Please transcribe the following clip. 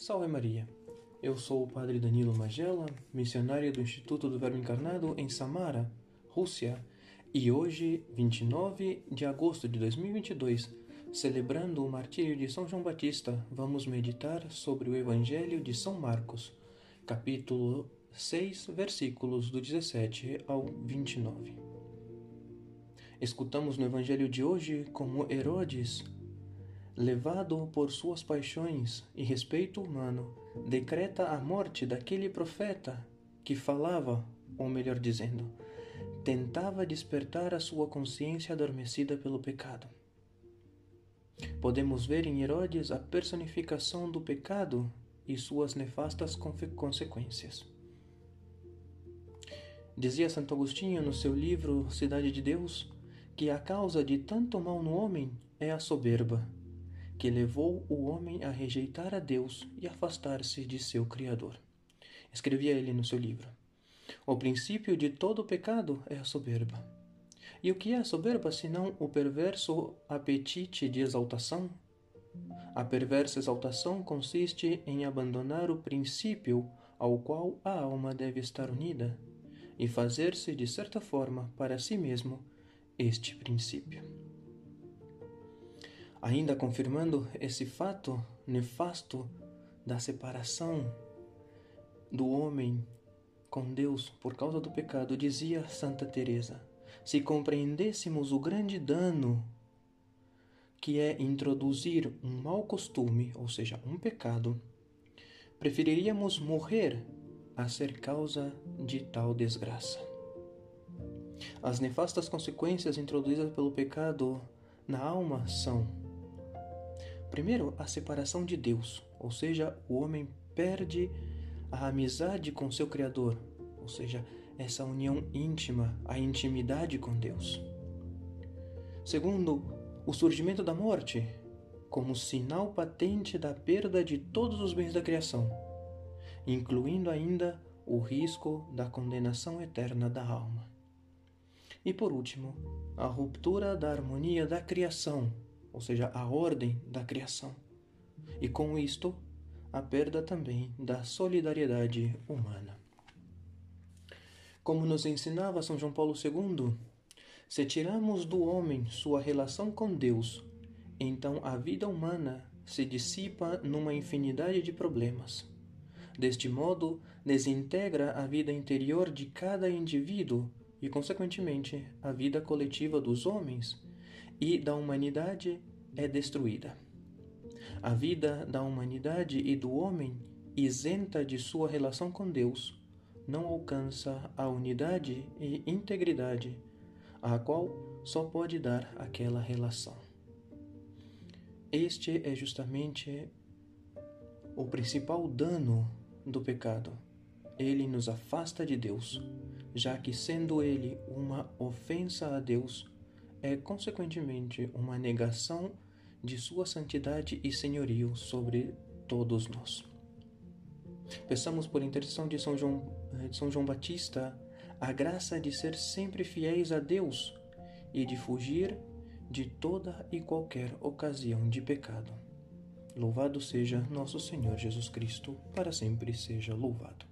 Salve Maria! Eu sou o Padre Danilo Magela, missionário do Instituto do Verbo Encarnado em Samara, Rússia, e hoje, 29 de agosto de 2022, celebrando o martírio de São João Batista, vamos meditar sobre o Evangelho de São Marcos, capítulo 6, versículos do 17 ao 29. Escutamos no Evangelho de hoje como Herodes levado por suas paixões e respeito humano, decreta a morte daquele profeta que falava, ou melhor dizendo, tentava despertar a sua consciência adormecida pelo pecado. Podemos ver em Herodes a personificação do pecado e suas nefastas consequências. Dizia Santo Agostinho no seu livro Cidade de Deus que a causa de tanto mal no homem é a soberba que levou o homem a rejeitar a Deus e afastar-se de seu Criador. Escrevia ele no seu livro. O princípio de todo pecado é a soberba. E o que é a soberba senão o perverso apetite de exaltação? A perversa exaltação consiste em abandonar o princípio ao qual a alma deve estar unida e fazer-se, de certa forma, para si mesmo este princípio. Ainda confirmando esse fato nefasto da separação do homem com Deus por causa do pecado, dizia Santa Teresa: se compreendêssemos o grande dano que é introduzir um mau costume, ou seja, um pecado, preferiríamos morrer a ser causa de tal desgraça. As nefastas consequências introduzidas pelo pecado na alma são Primeiro, a separação de Deus, ou seja, o homem perde a amizade com seu Criador, ou seja, essa união íntima, a intimidade com Deus. Segundo, o surgimento da morte, como sinal patente da perda de todos os bens da criação, incluindo ainda o risco da condenação eterna da alma. E por último, a ruptura da harmonia da criação ou seja, a ordem da criação. E com isto, a perda também da solidariedade humana. Como nos ensinava São João Paulo II, se tiramos do homem sua relação com Deus, então a vida humana se dissipa numa infinidade de problemas. Deste modo, desintegra a vida interior de cada indivíduo e, consequentemente, a vida coletiva dos homens e da humanidade é destruída. A vida da humanidade e do homem, isenta de sua relação com Deus, não alcança a unidade e integridade a qual só pode dar aquela relação. Este é justamente o principal dano do pecado. Ele nos afasta de Deus, já que, sendo ele uma ofensa a Deus, é consequentemente uma negação de sua santidade e senhorio sobre todos nós. Peçamos por intercessão de São João, de São João Batista a graça de ser sempre fiéis a Deus e de fugir de toda e qualquer ocasião de pecado. Louvado seja nosso Senhor Jesus Cristo, para sempre seja louvado.